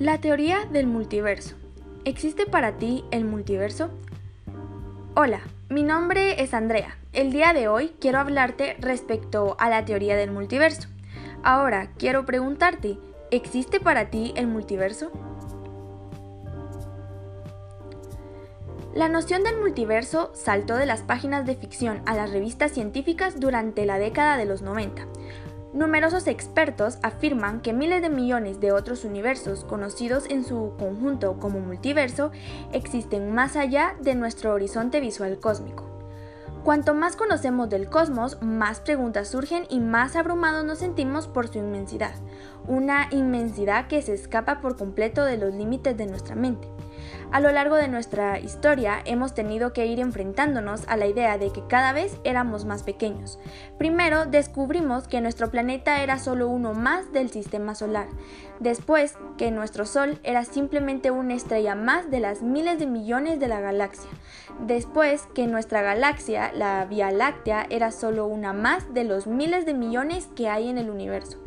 La teoría del multiverso. ¿Existe para ti el multiverso? Hola, mi nombre es Andrea. El día de hoy quiero hablarte respecto a la teoría del multiverso. Ahora quiero preguntarte, ¿existe para ti el multiverso? La noción del multiverso saltó de las páginas de ficción a las revistas científicas durante la década de los 90, Numerosos expertos afirman que miles de millones de otros universos, conocidos en su conjunto como multiverso, existen más allá de nuestro horizonte visual cósmico. Cuanto más conocemos del cosmos, más preguntas surgen y más abrumados nos sentimos por su inmensidad, una inmensidad que se escapa por completo de los límites de nuestra mente. A lo largo de nuestra historia hemos tenido que ir enfrentándonos a la idea de que cada vez éramos más pequeños. Primero descubrimos que nuestro planeta era solo uno más del sistema solar. Después que nuestro Sol era simplemente una estrella más de las miles de millones de la galaxia. Después que nuestra galaxia, la Vía Láctea, era solo una más de los miles de millones que hay en el universo.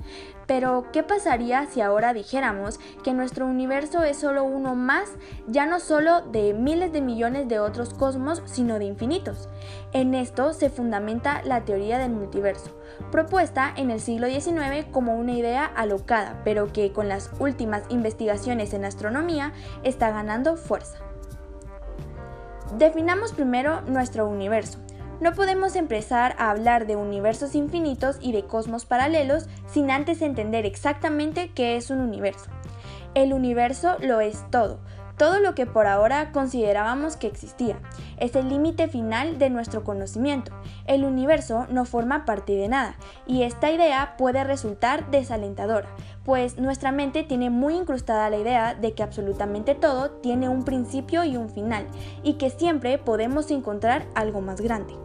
Pero, ¿qué pasaría si ahora dijéramos que nuestro universo es solo uno más, ya no solo de miles de millones de otros cosmos, sino de infinitos? En esto se fundamenta la teoría del multiverso, propuesta en el siglo XIX como una idea alocada, pero que con las últimas investigaciones en astronomía está ganando fuerza. Definamos primero nuestro universo. No podemos empezar a hablar de universos infinitos y de cosmos paralelos sin antes entender exactamente qué es un universo. El universo lo es todo, todo lo que por ahora considerábamos que existía. Es el límite final de nuestro conocimiento. El universo no forma parte de nada, y esta idea puede resultar desalentadora, pues nuestra mente tiene muy incrustada la idea de que absolutamente todo tiene un principio y un final, y que siempre podemos encontrar algo más grande.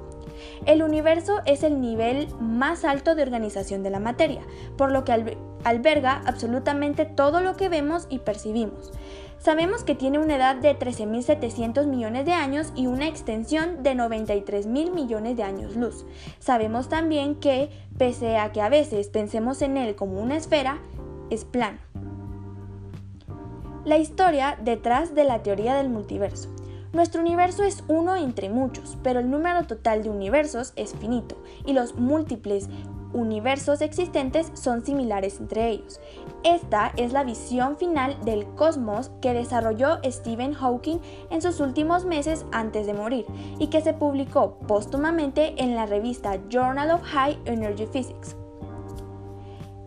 El universo es el nivel más alto de organización de la materia, por lo que alberga absolutamente todo lo que vemos y percibimos. Sabemos que tiene una edad de 13.700 millones de años y una extensión de 93.000 millones de años luz. Sabemos también que, pese a que a veces pensemos en él como una esfera, es plano. La historia detrás de la teoría del multiverso. Nuestro universo es uno entre muchos, pero el número total de universos es finito y los múltiples universos existentes son similares entre ellos. Esta es la visión final del cosmos que desarrolló Stephen Hawking en sus últimos meses antes de morir y que se publicó póstumamente en la revista Journal of High Energy Physics.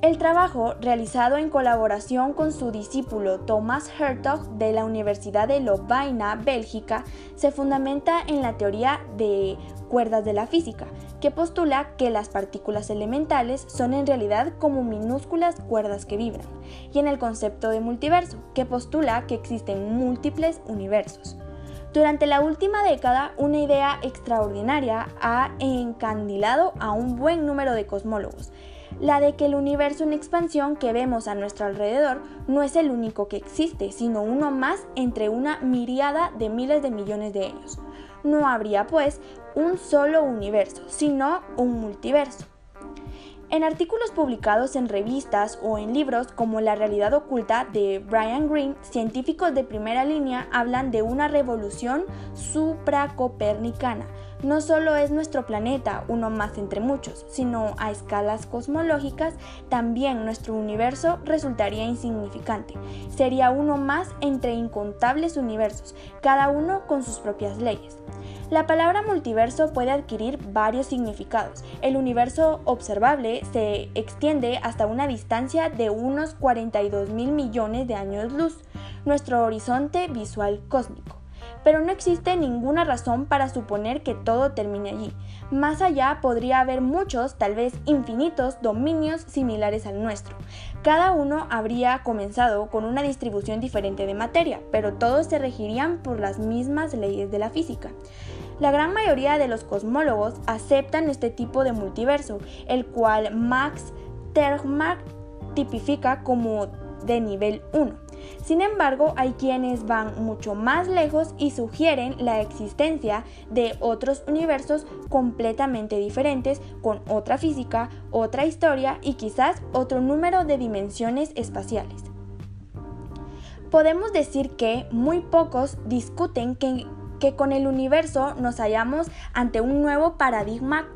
El trabajo, realizado en colaboración con su discípulo Thomas Hertog de la Universidad de Lovaina, Bélgica, se fundamenta en la teoría de cuerdas de la física, que postula que las partículas elementales son en realidad como minúsculas cuerdas que vibran, y en el concepto de multiverso, que postula que existen múltiples universos. Durante la última década, una idea extraordinaria ha encandilado a un buen número de cosmólogos, la de que el universo en expansión que vemos a nuestro alrededor no es el único que existe, sino uno más entre una miriada de miles de millones de ellos. No habría, pues, un solo universo, sino un multiverso. En artículos publicados en revistas o en libros como La realidad oculta de Brian Greene, científicos de primera línea hablan de una revolución supracopernicana. No solo es nuestro planeta uno más entre muchos, sino a escalas cosmológicas también nuestro universo resultaría insignificante. Sería uno más entre incontables universos, cada uno con sus propias leyes. La palabra multiverso puede adquirir varios significados. El universo observable se extiende hasta una distancia de unos 42 mil millones de años luz, nuestro horizonte visual cósmico. Pero no existe ninguna razón para suponer que todo termine allí. Más allá podría haber muchos, tal vez infinitos, dominios similares al nuestro. Cada uno habría comenzado con una distribución diferente de materia, pero todos se regirían por las mismas leyes de la física. La gran mayoría de los cosmólogos aceptan este tipo de multiverso, el cual Max Tegmark tipifica como de nivel 1. Sin embargo, hay quienes van mucho más lejos y sugieren la existencia de otros universos completamente diferentes, con otra física, otra historia y quizás otro número de dimensiones espaciales. Podemos decir que muy pocos discuten que que con el universo nos hallamos ante un nuevo paradigma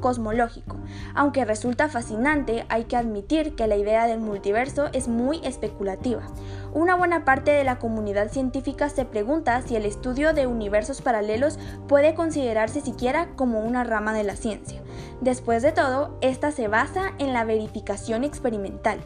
cosmológico. Aunque resulta fascinante, hay que admitir que la idea del multiverso es muy especulativa. Una buena parte de la comunidad científica se pregunta si el estudio de universos paralelos puede considerarse siquiera como una rama de la ciencia. Después de todo, esta se basa en la verificación experimental.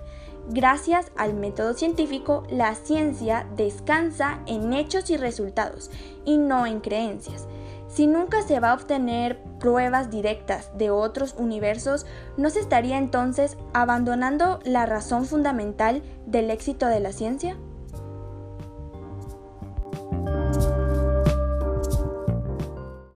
Gracias al método científico, la ciencia descansa en hechos y resultados y no en creencias. Si nunca se va a obtener pruebas directas de otros universos, ¿no se estaría entonces abandonando la razón fundamental del éxito de la ciencia?